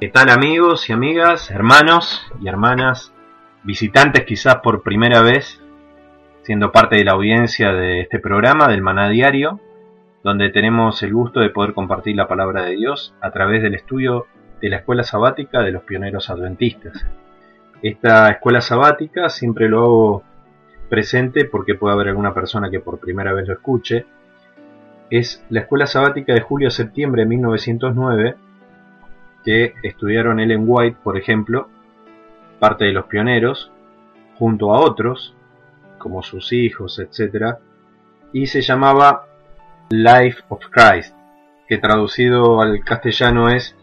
¿Qué tal amigos y amigas, hermanos y hermanas, visitantes quizás por primera vez, siendo parte de la audiencia de este programa del Maná Diario, donde tenemos el gusto de poder compartir la palabra de Dios a través del estudio de la escuela sabática de los pioneros adventistas. Esta escuela sabática siempre lo hago presente porque puede haber alguna persona que por primera vez lo escuche. Es la escuela sabática de julio-septiembre de 1909 que estudiaron Ellen White, por ejemplo, parte de los pioneros, junto a otros, como sus hijos, etc. Y se llamaba Life of Christ, que traducido al castellano es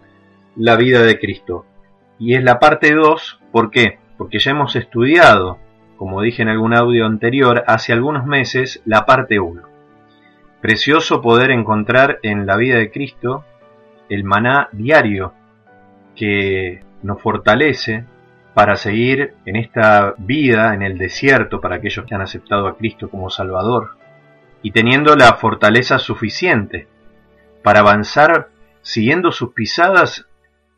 La vida de Cristo. Y es la parte 2, ¿por qué? Porque ya hemos estudiado, como dije en algún audio anterior, hace algunos meses, la parte 1. Precioso poder encontrar en la vida de Cristo el maná diario que nos fortalece para seguir en esta vida en el desierto para aquellos que han aceptado a Cristo como Salvador y teniendo la fortaleza suficiente para avanzar siguiendo sus pisadas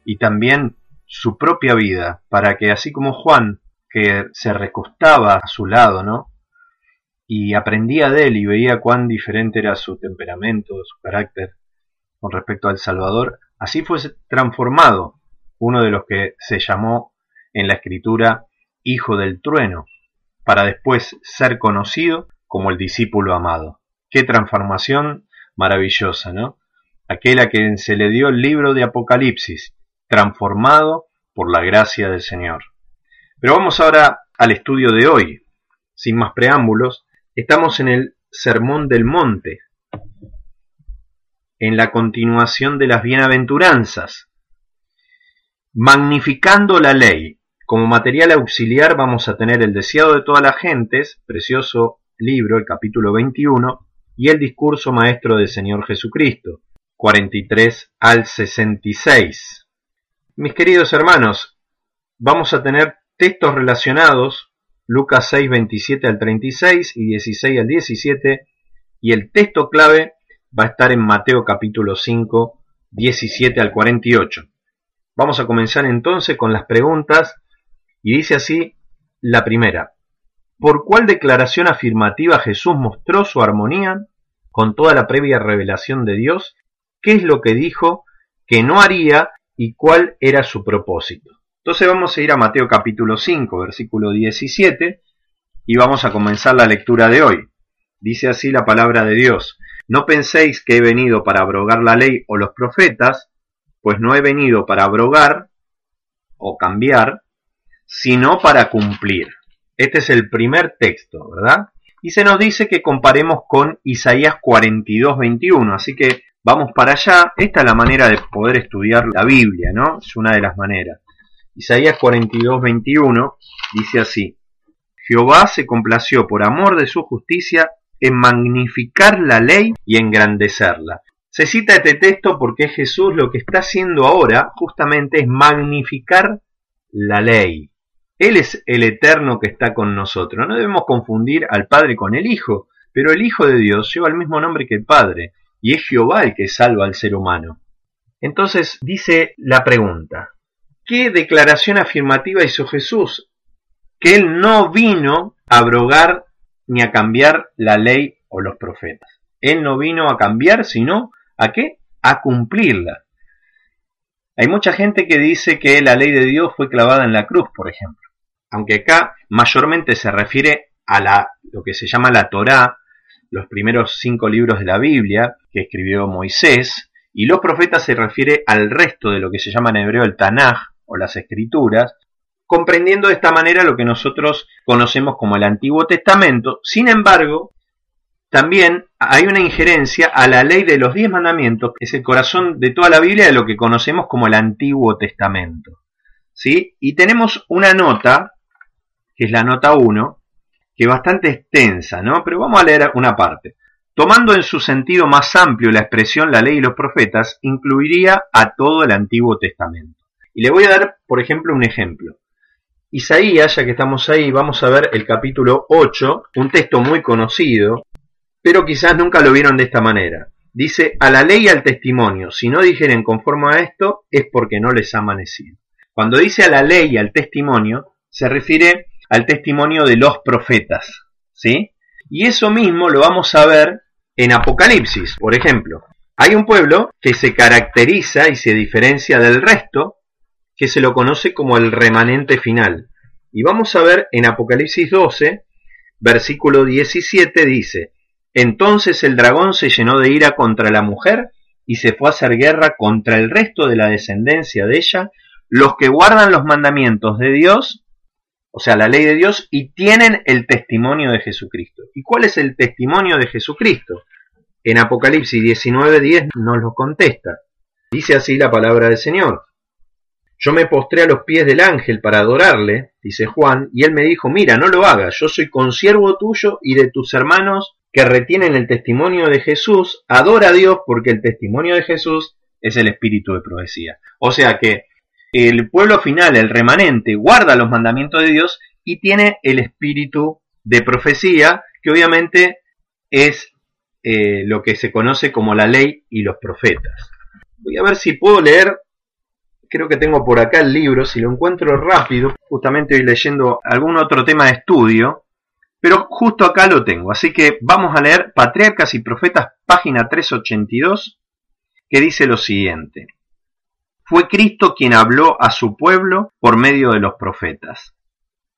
y también su propia vida, para que así como Juan, que se recostaba a su lado, ¿no? Y aprendía de él y veía cuán diferente era su temperamento, su carácter con respecto al Salvador, así fue transformado uno de los que se llamó en la escritura Hijo del Trueno, para después ser conocido como el discípulo amado. Qué transformación maravillosa, ¿no? Aquel a quien se le dio el libro de Apocalipsis, transformado por la gracia del Señor. Pero vamos ahora al estudio de hoy. Sin más preámbulos, estamos en el Sermón del Monte, en la continuación de las bienaventuranzas, Magnificando la ley. Como material auxiliar vamos a tener el deseado de todas las gentes, precioso libro, el capítulo 21, y el discurso maestro del Señor Jesucristo, 43 al 66. Mis queridos hermanos, vamos a tener textos relacionados, Lucas 6, 27 al 36 y 16 al 17, y el texto clave va a estar en Mateo capítulo 5, 17 al 48. Vamos a comenzar entonces con las preguntas y dice así la primera. ¿Por cuál declaración afirmativa Jesús mostró su armonía con toda la previa revelación de Dios? ¿Qué es lo que dijo que no haría y cuál era su propósito? Entonces vamos a ir a Mateo capítulo 5, versículo 17 y vamos a comenzar la lectura de hoy. Dice así la palabra de Dios. No penséis que he venido para abrogar la ley o los profetas, pues no he venido para abrogar o cambiar, sino para cumplir. Este es el primer texto, ¿verdad? Y se nos dice que comparemos con Isaías 42, 21, así que vamos para allá. Esta es la manera de poder estudiar la Biblia, ¿no? Es una de las maneras. Isaías 42, 21 dice así, Jehová se complació por amor de su justicia en magnificar la ley y engrandecerla. Se cita este texto porque Jesús lo que está haciendo ahora justamente es magnificar la ley. Él es el eterno que está con nosotros. No debemos confundir al Padre con el Hijo, pero el Hijo de Dios lleva el mismo nombre que el Padre, y es Jehová el que salva al ser humano. Entonces dice la pregunta, ¿qué declaración afirmativa hizo Jesús? Que Él no vino a abrogar ni a cambiar la ley o los profetas. Él no vino a cambiar, sino a qué? A cumplirla. Hay mucha gente que dice que la ley de Dios fue clavada en la cruz, por ejemplo. Aunque acá mayormente se refiere a la, lo que se llama la Torá, los primeros cinco libros de la Biblia que escribió Moisés, y los profetas se refiere al resto de lo que se llama en hebreo el Tanaj o las escrituras, comprendiendo de esta manera lo que nosotros conocemos como el Antiguo Testamento. Sin embargo, también hay una injerencia a la ley de los diez mandamientos, que es el corazón de toda la Biblia de lo que conocemos como el Antiguo Testamento. ¿Sí? Y tenemos una nota, que es la nota 1, que es bastante extensa, ¿no? Pero vamos a leer una parte. Tomando en su sentido más amplio la expresión la ley y los profetas, incluiría a todo el Antiguo Testamento. Y le voy a dar, por ejemplo, un ejemplo. Isaías, ya que estamos ahí, vamos a ver el capítulo 8, un texto muy conocido, pero quizás nunca lo vieron de esta manera. Dice, a la ley y al testimonio, si no dijeren conforme a esto, es porque no les ha amanecido. Cuando dice a la ley y al testimonio, se refiere al testimonio de los profetas, ¿sí? Y eso mismo lo vamos a ver en Apocalipsis, por ejemplo. Hay un pueblo que se caracteriza y se diferencia del resto, que se lo conoce como el remanente final. Y vamos a ver en Apocalipsis 12, versículo 17, dice, Entonces el dragón se llenó de ira contra la mujer y se fue a hacer guerra contra el resto de la descendencia de ella, los que guardan los mandamientos de Dios o sea, la ley de Dios, y tienen el testimonio de Jesucristo. ¿Y cuál es el testimonio de Jesucristo? En Apocalipsis 19:10 nos lo contesta. Dice así la palabra del Señor. Yo me postré a los pies del ángel para adorarle, dice Juan, y él me dijo, mira, no lo hagas, yo soy consiervo tuyo y de tus hermanos que retienen el testimonio de Jesús, adora a Dios porque el testimonio de Jesús es el espíritu de profecía. O sea que el pueblo final, el remanente, guarda los mandamientos de Dios y tiene el espíritu de profecía, que obviamente es eh, lo que se conoce como la ley y los profetas. Voy a ver si puedo leer, creo que tengo por acá el libro, si lo encuentro rápido, justamente estoy leyendo algún otro tema de estudio, pero justo acá lo tengo, así que vamos a leer Patriarcas y Profetas, página 382, que dice lo siguiente. Fue Cristo quien habló a su pueblo por medio de los profetas.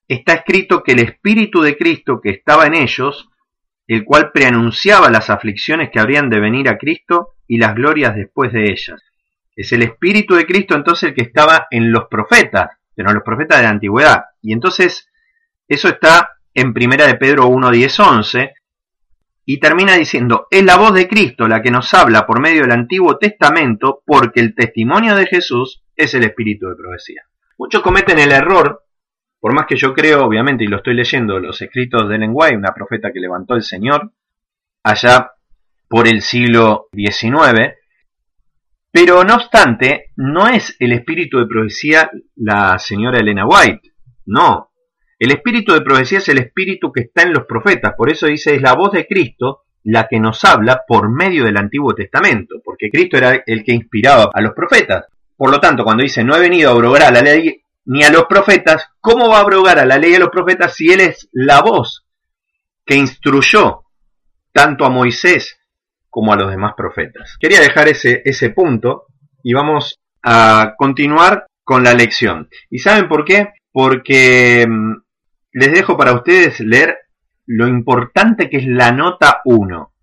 Está escrito que el Espíritu de Cristo que estaba en ellos, el cual preanunciaba las aflicciones que habrían de venir a Cristo y las glorias después de ellas. Es el Espíritu de Cristo entonces el que estaba en los profetas, pero en los profetas de la antigüedad. Y entonces eso está en Primera de Pedro 1, 10, 11, y termina diciendo, es la voz de Cristo la que nos habla por medio del Antiguo Testamento porque el testimonio de Jesús es el espíritu de profecía. Muchos cometen el error, por más que yo creo, obviamente, y lo estoy leyendo, los escritos de Ellen White, una profeta que levantó el Señor, allá por el siglo XIX, pero no obstante, no es el espíritu de profecía la señora Elena White, no, el espíritu de profecía es el espíritu que está en los profetas, por eso dice, es la voz de Cristo la que nos habla por medio del Antiguo Testamento, porque Cristo era el que inspiraba a los profetas. Por lo tanto, cuando dice, no he venido a abrogar a la ley ni a los profetas, ¿cómo va a abrogar a la ley y a los profetas si Él es la voz que instruyó tanto a Moisés como a los demás profetas? Quería dejar ese, ese punto y vamos a continuar con la lección. ¿Y saben por qué? Porque mm, les dejo para ustedes leer lo importante que es la nota 1.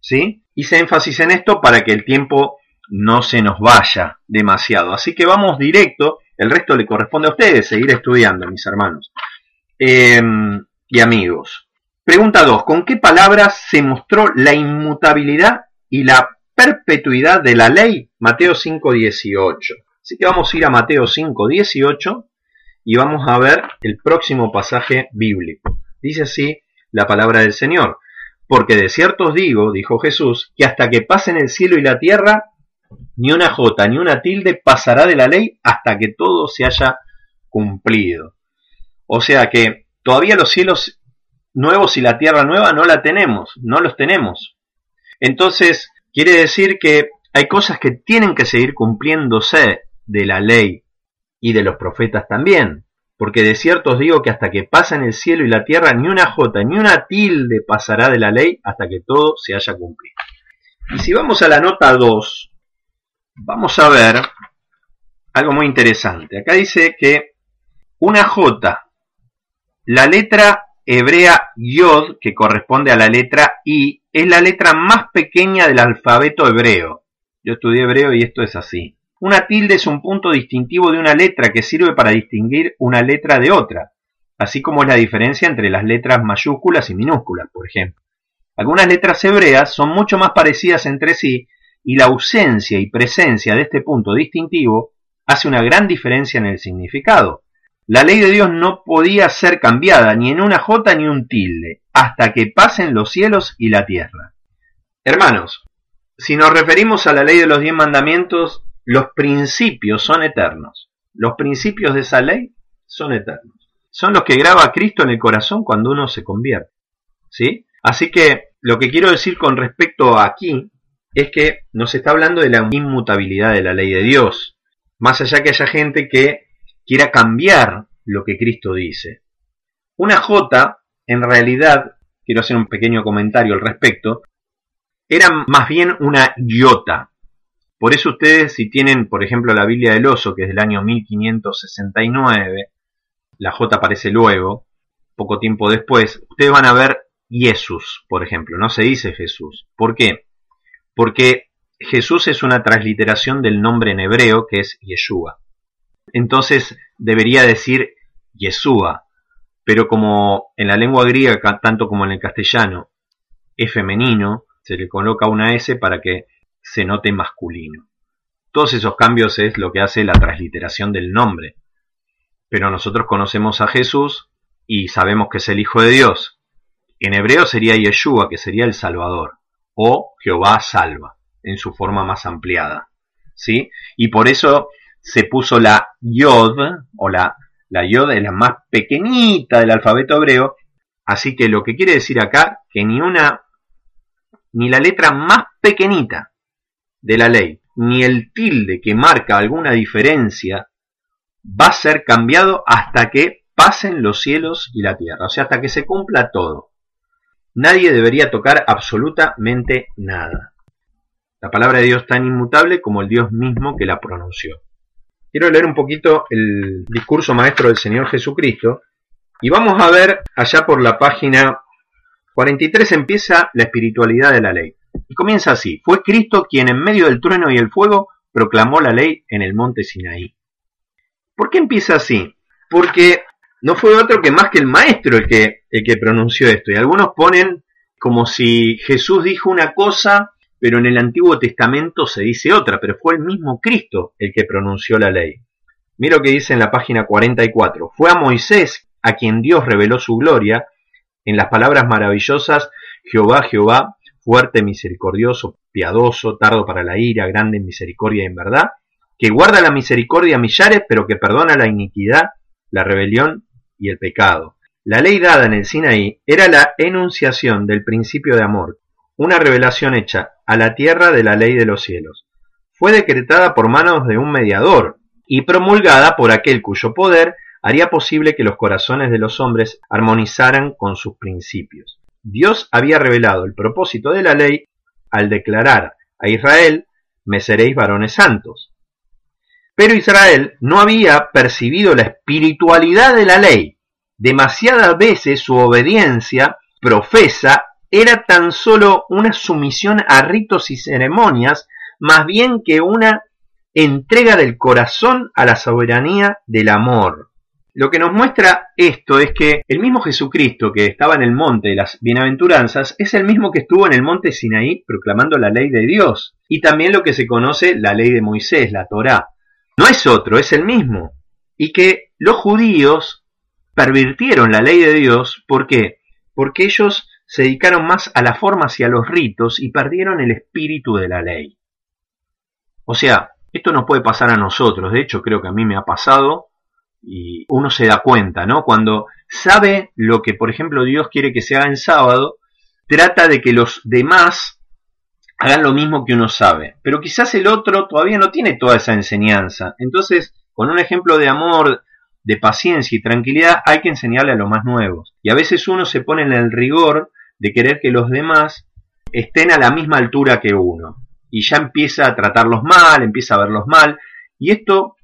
¿Sí? Hice énfasis en esto para que el tiempo no se nos vaya demasiado. Así que vamos directo, el resto le corresponde a ustedes, seguir estudiando, mis hermanos em, y amigos. Pregunta 2. ¿Con qué palabras se mostró la inmutabilidad y la perpetuidad de la ley? Mateo 5.18. Así que vamos a ir a Mateo 5, 18 y vamos a ver el próximo pasaje bíblico. Dice así la palabra del Señor. Porque de cierto os digo, dijo Jesús, que hasta que pasen el cielo y la tierra, ni una jota ni una tilde pasará de la ley hasta que todo se haya cumplido. O sea que todavía los cielos nuevos y la tierra nueva no la tenemos, no los tenemos. Entonces, quiere decir que hay cosas que tienen que seguir cumpliéndose de la ley y de los profetas también. Porque de cierto os digo que hasta que pasen el cielo y la tierra, ni una jota ni una tilde pasará de la ley hasta que todo se haya cumplido. Y si vamos a la nota 2, vamos a ver algo muy interesante. Acá dice que una J, la letra hebrea Yod, que corresponde a la letra I, es la letra más pequeña del alfabeto hebreo. Yo estudié hebreo y esto es así. Una tilde es un punto distintivo de una letra que sirve para distinguir una letra de otra, así como es la diferencia entre las letras mayúsculas y minúsculas, por ejemplo. Algunas letras hebreas son mucho más parecidas entre sí y la ausencia y presencia de este punto distintivo hace una gran diferencia en el significado. La ley de Dios no podía ser cambiada ni en una jota ni un tilde, hasta que pasen los cielos y la tierra. Hermanos, si nos referimos a la ley de los diez mandamientos, los principios son eternos. Los principios de esa ley son eternos. Son los que graba Cristo en el corazón cuando uno se convierte. ¿Sí? Así que lo que quiero decir con respecto a aquí es que nos está hablando de la inmutabilidad de la ley de Dios. Más allá que haya gente que quiera cambiar lo que Cristo dice. Una J, en realidad, quiero hacer un pequeño comentario al respecto, era más bien una iota. Por eso ustedes, si tienen, por ejemplo, la Biblia del Oso, que es del año 1569, la J aparece luego, poco tiempo después, ustedes van a ver Jesús, por ejemplo, no se dice Jesús. ¿Por qué? Porque Jesús es una transliteración del nombre en hebreo que es Yeshua. Entonces debería decir Yeshua, pero como en la lengua griega, tanto como en el castellano, es femenino, se le coloca una S para que se note masculino. Todos esos cambios es lo que hace la transliteración del nombre. Pero nosotros conocemos a Jesús y sabemos que es el Hijo de Dios. En hebreo sería Yeshua, que sería el Salvador, o Jehová salva, en su forma más ampliada. ¿Sí? Y por eso se puso la Yod, o la, la Yod es la más pequeñita del alfabeto hebreo, así que lo que quiere decir acá, que ni una, ni la letra más pequeñita de la ley, ni el tilde que marca alguna diferencia, va a ser cambiado hasta que pasen los cielos y la tierra, o sea, hasta que se cumpla todo. Nadie debería tocar absolutamente nada. La palabra de Dios tan inmutable como el Dios mismo que la pronunció. Quiero leer un poquito el discurso maestro del Señor Jesucristo y vamos a ver allá por la página 43 empieza la espiritualidad de la ley. Y comienza así, fue Cristo quien en medio del trueno y el fuego proclamó la ley en el monte Sinaí. ¿Por qué empieza así? Porque no fue otro que más que el maestro el que, el que pronunció esto. Y algunos ponen como si Jesús dijo una cosa pero en el Antiguo Testamento se dice otra, pero fue el mismo Cristo el que pronunció la ley. Mira lo que dice en la página 44. Fue a Moisés a quien Dios reveló su gloria en las palabras maravillosas Jehová, Jehová, fuerte, misericordioso, piadoso, tardo para la ira, grande en misericordia y en verdad, que guarda la misericordia a millares, pero que perdona la iniquidad, la rebelión y el pecado. La ley dada en el Sinaí era la enunciación del principio de amor, una revelación hecha a la tierra de la ley de los cielos. Fue decretada por manos de un mediador y promulgada por aquel cuyo poder haría posible que los corazones de los hombres armonizaran con sus principios. Dios había revelado el propósito de la ley al declarar a Israel, me seréis varones santos. Pero Israel no había percibido la espiritualidad de la ley. Demasiadas veces su obediencia profesa era tan solo una sumisión a ritos y ceremonias, más bien que una entrega del corazón a la soberanía del amor. Lo que nos muestra esto es que el mismo Jesucristo que estaba en el monte de las bienaventuranzas es el mismo que estuvo en el monte Sinaí proclamando la ley de Dios y también lo que se conoce la ley de Moisés, la Torá. no es otro, es el mismo. Y que los judíos pervirtieron la ley de Dios, ¿por qué? Porque ellos se dedicaron más a las formas y a los ritos y perdieron el espíritu de la ley. O sea, esto no puede pasar a nosotros, de hecho creo que a mí me ha pasado y uno se da cuenta, ¿no? Cuando sabe lo que, por ejemplo, Dios quiere que se haga en sábado, trata de que los demás hagan lo mismo que uno sabe. Pero quizás el otro todavía no tiene toda esa enseñanza. Entonces, con un ejemplo de amor, de paciencia y tranquilidad, hay que enseñarle a los más nuevos. Y a veces uno se pone en el rigor de querer que los demás estén a la misma altura que uno. Y ya empieza a tratarlos mal, empieza a verlos mal. Y esto,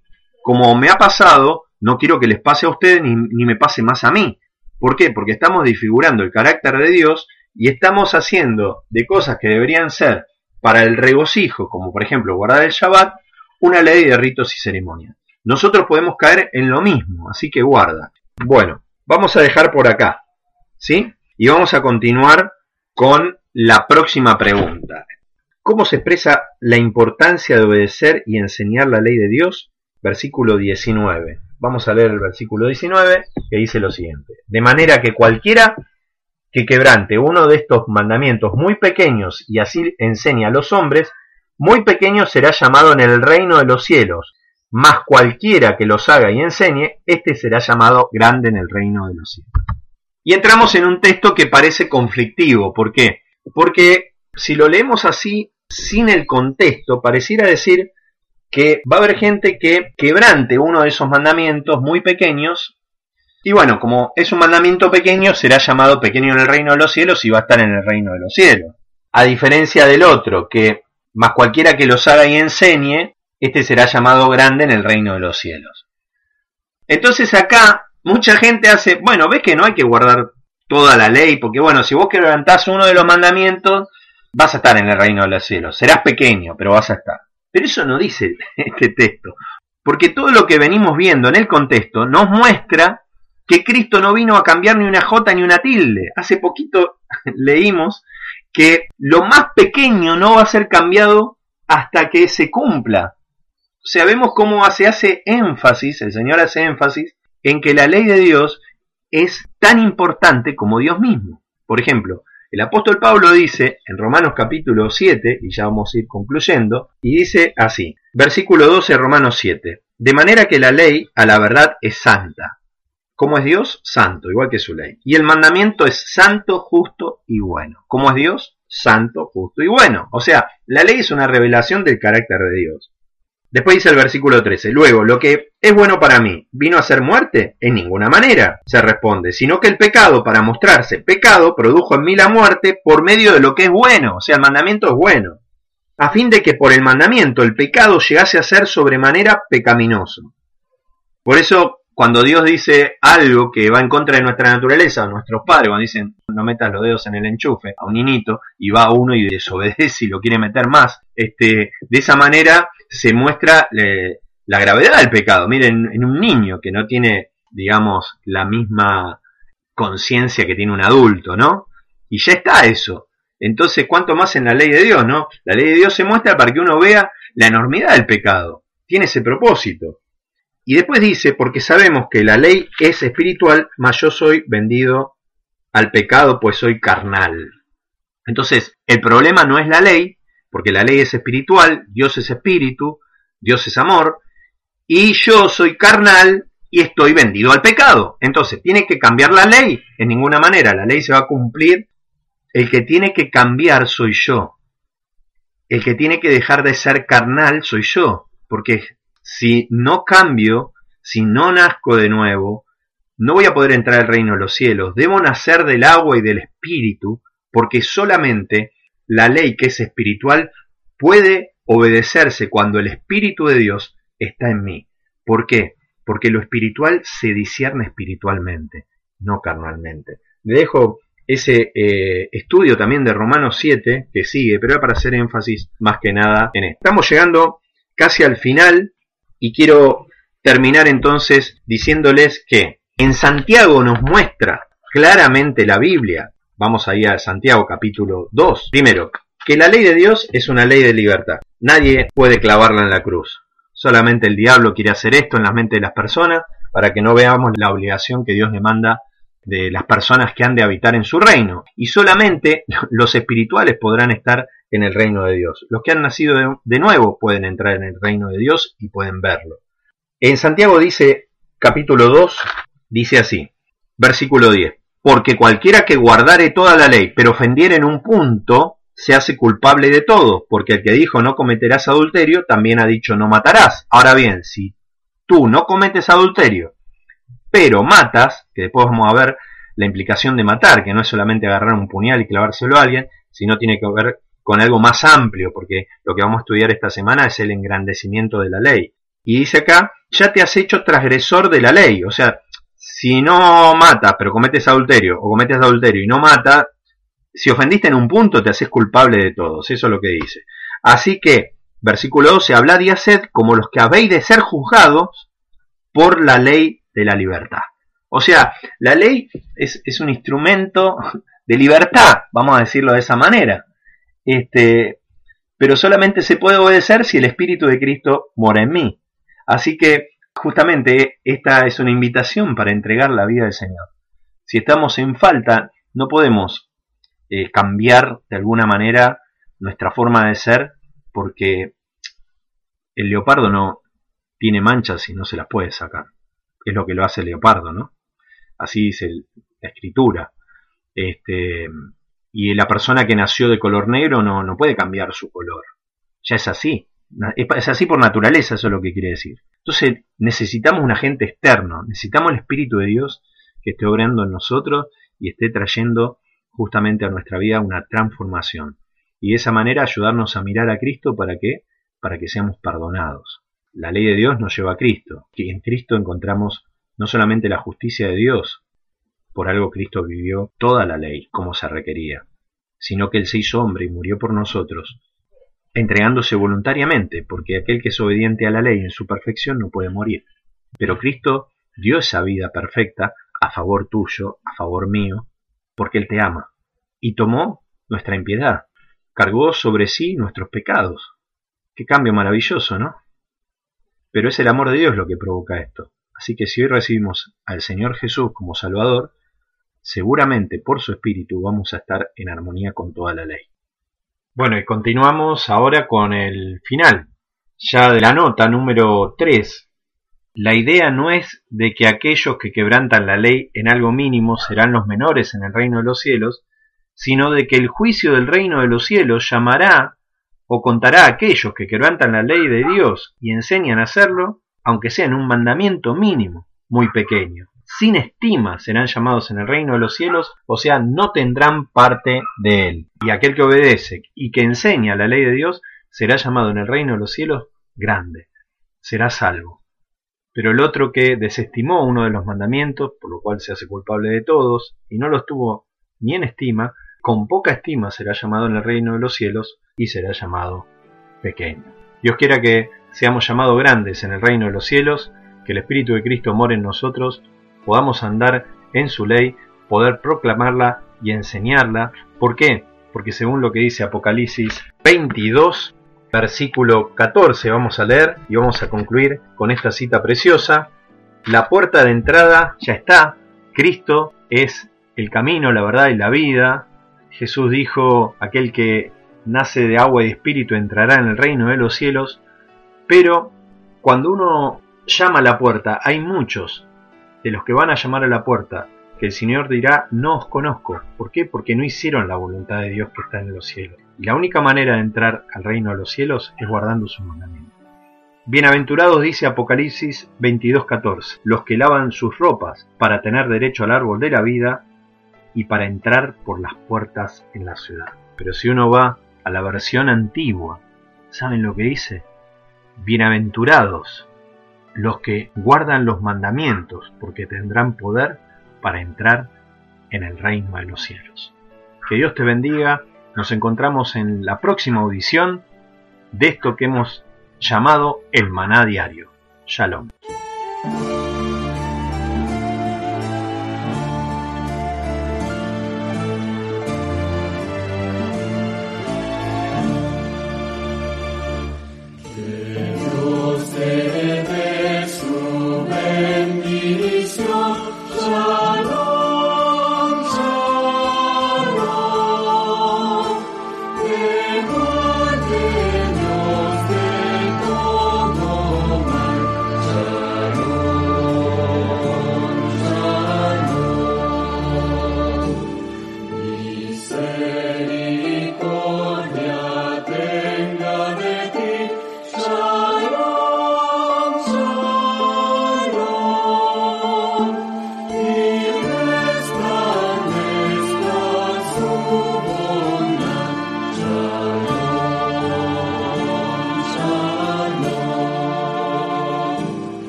como me ha pasado, no quiero que les pase a ustedes ni, ni me pase más a mí. ¿Por qué? Porque estamos disfigurando el carácter de Dios y estamos haciendo de cosas que deberían ser para el regocijo, como por ejemplo guardar el Shabbat, una ley de ritos y ceremonias. Nosotros podemos caer en lo mismo, así que guarda. Bueno, vamos a dejar por acá, ¿sí? Y vamos a continuar con la próxima pregunta. ¿Cómo se expresa la importancia de obedecer y enseñar la ley de Dios? Versículo 19. Vamos a leer el versículo 19 que dice lo siguiente. De manera que cualquiera que quebrante uno de estos mandamientos muy pequeños y así enseña a los hombres, muy pequeño será llamado en el reino de los cielos, mas cualquiera que los haga y enseñe, éste será llamado grande en el reino de los cielos. Y entramos en un texto que parece conflictivo. ¿Por qué? Porque si lo leemos así, sin el contexto, pareciera decir que va a haber gente que quebrante uno de esos mandamientos muy pequeños y bueno, como es un mandamiento pequeño, será llamado pequeño en el reino de los cielos y va a estar en el reino de los cielos. A diferencia del otro, que más cualquiera que los haga y enseñe, este será llamado grande en el reino de los cielos. Entonces acá mucha gente hace, bueno, ves que no hay que guardar toda la ley, porque bueno, si vos quebrantás uno de los mandamientos, vas a estar en el reino de los cielos. Serás pequeño, pero vas a estar. Pero eso no dice este texto, porque todo lo que venimos viendo en el contexto nos muestra que Cristo no vino a cambiar ni una jota ni una tilde. Hace poquito leímos que lo más pequeño no va a ser cambiado hasta que se cumpla. O sea, vemos cómo se hace énfasis, el Señor hace énfasis en que la ley de Dios es tan importante como Dios mismo. Por ejemplo, el apóstol Pablo dice en Romanos capítulo 7, y ya vamos a ir concluyendo, y dice así, versículo 12, Romanos 7, de manera que la ley a la verdad es santa, ¿Cómo es Dios? Santo, igual que su ley. Y el mandamiento es santo, justo y bueno. ¿Cómo es Dios? Santo, justo y bueno. O sea, la ley es una revelación del carácter de Dios. Después dice el versículo 13, luego, lo que es bueno para mí, ¿vino a ser muerte? En ninguna manera, se responde, sino que el pecado, para mostrarse pecado, produjo en mí la muerte por medio de lo que es bueno, o sea, el mandamiento es bueno, a fin de que por el mandamiento el pecado llegase a ser sobremanera pecaminoso. Por eso cuando Dios dice algo que va en contra de nuestra naturaleza, nuestros padres, cuando dicen no metas los dedos en el enchufe a un niñito y va uno y desobedece y lo quiere meter más, este, de esa manera se muestra la gravedad del pecado. Miren, en un niño que no tiene, digamos, la misma conciencia que tiene un adulto, ¿no? Y ya está eso. Entonces, ¿cuánto más en la ley de Dios, no? La ley de Dios se muestra para que uno vea la enormidad del pecado. Tiene ese propósito. Y después dice, porque sabemos que la ley es espiritual, mas yo soy vendido al pecado, pues soy carnal. Entonces, el problema no es la ley, porque la ley es espiritual, Dios es espíritu, Dios es amor, y yo soy carnal y estoy vendido al pecado. Entonces, tiene que cambiar la ley, en ninguna manera, la ley se va a cumplir. El que tiene que cambiar soy yo. El que tiene que dejar de ser carnal soy yo, porque si no cambio, si no nazco de nuevo, no voy a poder entrar al reino de los cielos. Debo nacer del agua y del espíritu, porque solamente la ley que es espiritual puede obedecerse cuando el espíritu de Dios está en mí. ¿Por qué? Porque lo espiritual se discierne espiritualmente, no carnalmente. Le dejo ese eh, estudio también de Romanos 7 que sigue, pero para hacer énfasis más que nada en esto. Estamos llegando casi al final y quiero terminar entonces diciéndoles que en Santiago nos muestra claramente la Biblia, vamos ahí a Santiago capítulo 2, primero, que la ley de Dios es una ley de libertad. Nadie puede clavarla en la cruz. Solamente el diablo quiere hacer esto en la mente de las personas para que no veamos la obligación que Dios demanda de las personas que han de habitar en su reino. Y solamente los espirituales podrán estar en el reino de Dios. Los que han nacido de, nuevo pueden entrar en el reino de Dios y pueden verlo. En Santiago dice, capítulo 2, dice así, versículo 10, porque cualquiera que guardare toda la ley, pero ofendiere en un punto, se hace culpable de todo, porque el que dijo no cometerás adulterio, también ha dicho no matarás. Ahora bien, si tú no cometes adulterio, pero matas, que después vamos a ver la implicación de matar, que no es solamente agarrar un puñal y clavárselo a alguien, sino tiene que ver con algo más amplio, porque lo que vamos a estudiar esta semana es el engrandecimiento de la ley. Y dice acá, ya te has hecho transgresor de la ley, o sea, si no matas, pero cometes adulterio, o cometes adulterio y no matas, si ofendiste en un punto, te haces culpable de todos. Eso es lo que dice. Así que, versículo 12, hablad y haced como los que habéis de ser juzgados por la ley de la libertad. O sea, la ley es, es un instrumento de libertad, vamos a decirlo de esa manera. Este, pero solamente se puede obedecer si el Espíritu de Cristo mora en mí. Así que, justamente, esta es una invitación para entregar la vida del Señor. Si estamos en falta, no podemos eh, cambiar de alguna manera nuestra forma de ser porque el leopardo no tiene manchas y no se las puede sacar. Es lo que lo hace el leopardo, ¿no? Así dice la escritura. Este, y la persona que nació de color negro no, no puede cambiar su color. Ya es así. Es así por naturaleza, eso es lo que quiere decir. Entonces necesitamos un agente externo, necesitamos el Espíritu de Dios que esté obrando en nosotros y esté trayendo justamente a nuestra vida una transformación y de esa manera ayudarnos a mirar a Cristo para que para que seamos perdonados. La ley de Dios nos lleva a Cristo, que en Cristo encontramos no solamente la justicia de Dios, por algo Cristo vivió toda la ley como se requería, sino que Él se hizo hombre y murió por nosotros, entregándose voluntariamente, porque aquel que es obediente a la ley en su perfección no puede morir. Pero Cristo dio esa vida perfecta a favor tuyo, a favor mío, porque Él te ama, y tomó nuestra impiedad, cargó sobre sí nuestros pecados. Qué cambio maravilloso, ¿no? Pero es el amor de Dios lo que provoca esto. Así que si hoy recibimos al Señor Jesús como Salvador, seguramente por su Espíritu vamos a estar en armonía con toda la ley. Bueno, y continuamos ahora con el final, ya de la nota número 3 la idea no es de que aquellos que quebrantan la ley en algo mínimo serán los menores en el reino de los cielos, sino de que el juicio del reino de los cielos llamará o contará a aquellos que quebrantan la ley de Dios y enseñan a hacerlo, aunque sea en un mandamiento mínimo, muy pequeño. Sin estima serán llamados en el reino de los cielos, o sea, no tendrán parte de él. Y aquel que obedece y que enseña la ley de Dios será llamado en el reino de los cielos grande, será salvo. Pero el otro que desestimó uno de los mandamientos, por lo cual se hace culpable de todos, y no los tuvo ni en estima, con poca estima será llamado en el reino de los cielos y será llamado pequeño. Dios quiera que seamos llamados grandes en el reino de los cielos, que el Espíritu de Cristo more en nosotros, podamos andar en su ley, poder proclamarla y enseñarla. ¿Por qué? Porque según lo que dice Apocalipsis 22, versículo 14 vamos a leer y vamos a concluir con esta cita preciosa. La puerta de entrada ya está. Cristo es el camino, la verdad y la vida. Jesús dijo, aquel que nace de agua y espíritu entrará en el reino de los cielos. Pero cuando uno llama a la puerta, hay muchos de los que van a llamar a la puerta que el Señor dirá, no os conozco. ¿Por qué? Porque no hicieron la voluntad de Dios que está en los cielos. Y la única manera de entrar al reino de los cielos es guardando su mandamiento. Bienaventurados dice Apocalipsis 22:14, los que lavan sus ropas para tener derecho al árbol de la vida y para entrar por las puertas en la ciudad. Pero si uno va a la versión antigua, ¿saben lo que dice? Bienaventurados los que guardan los mandamientos, porque tendrán poder para entrar en el reino de los cielos. Que Dios te bendiga. Nos encontramos en la próxima audición de esto que hemos llamado el maná diario. Shalom.